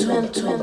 mental.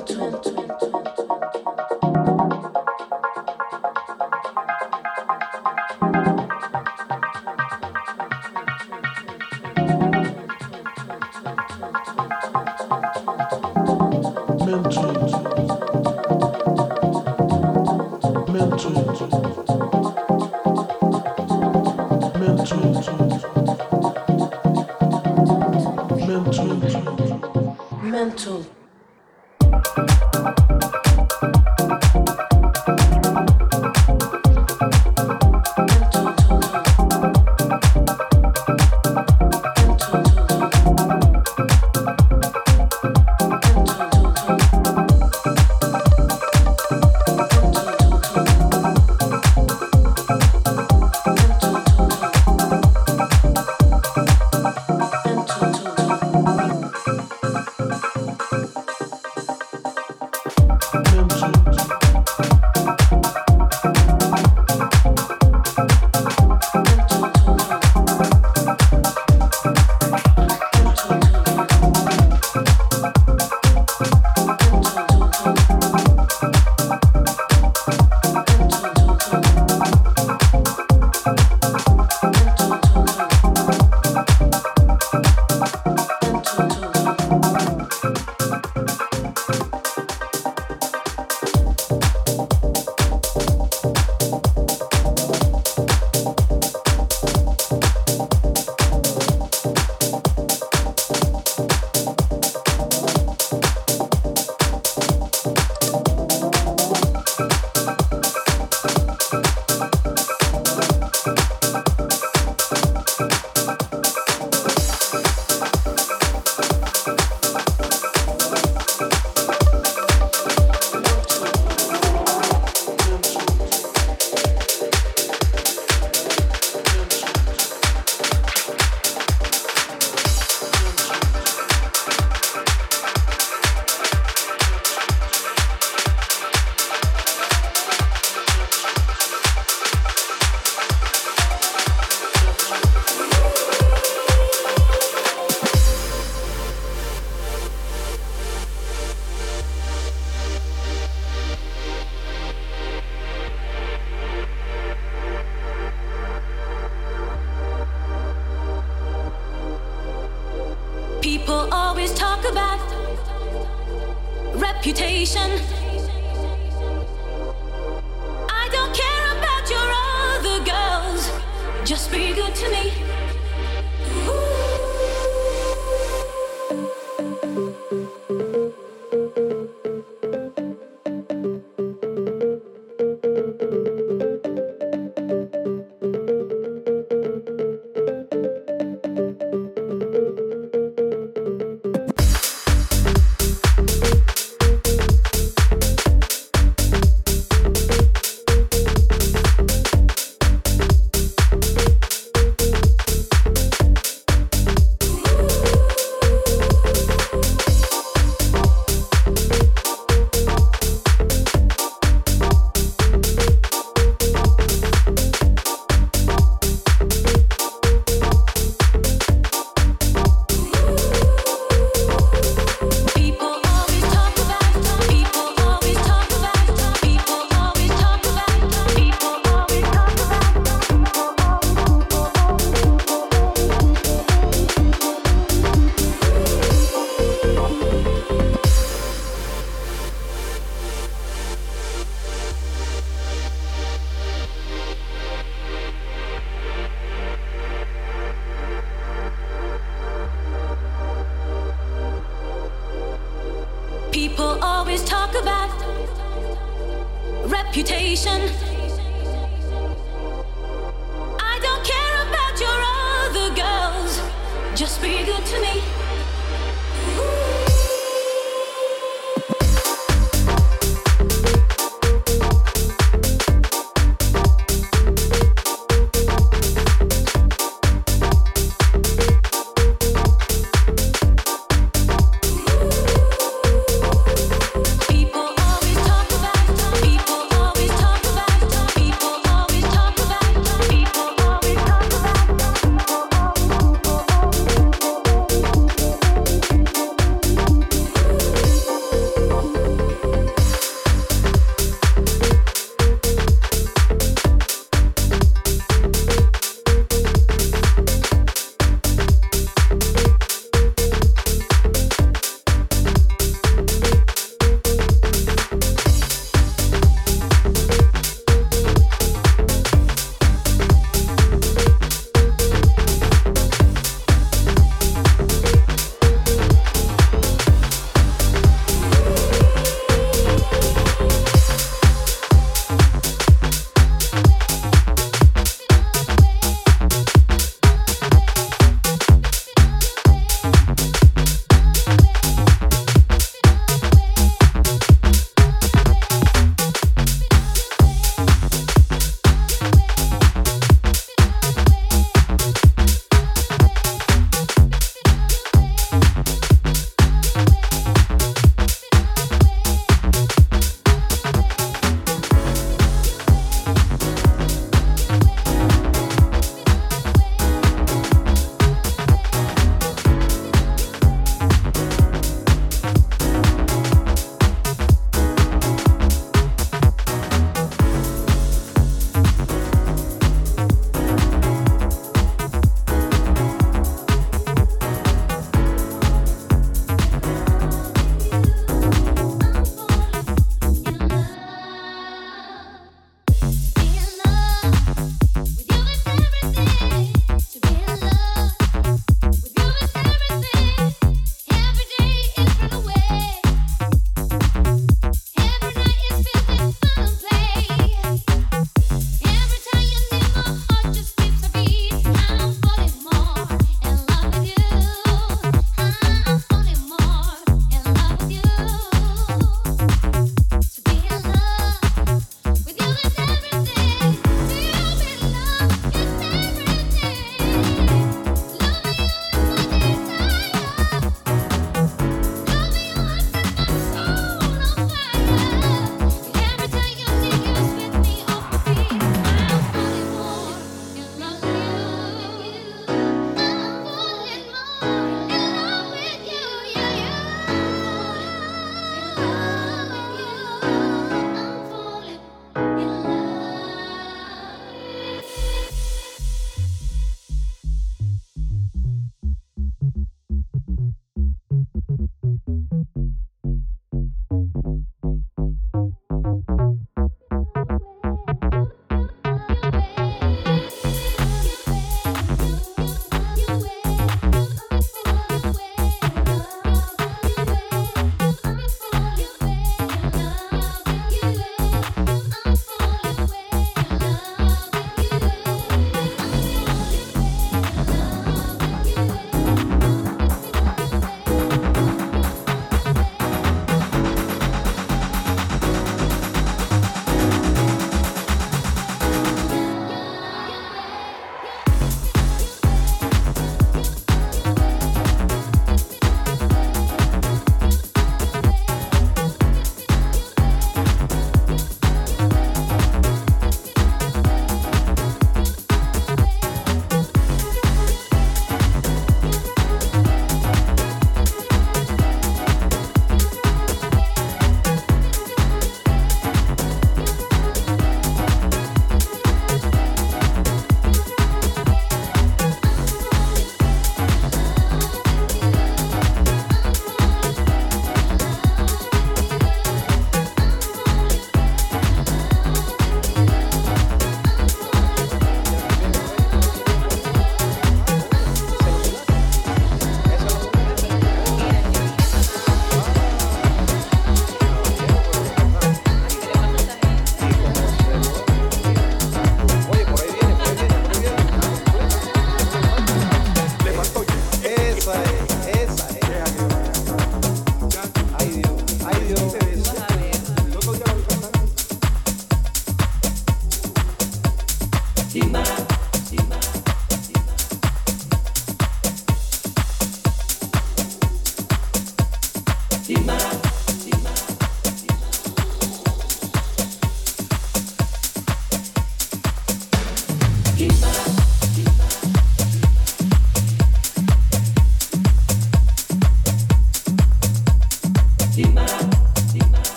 demais.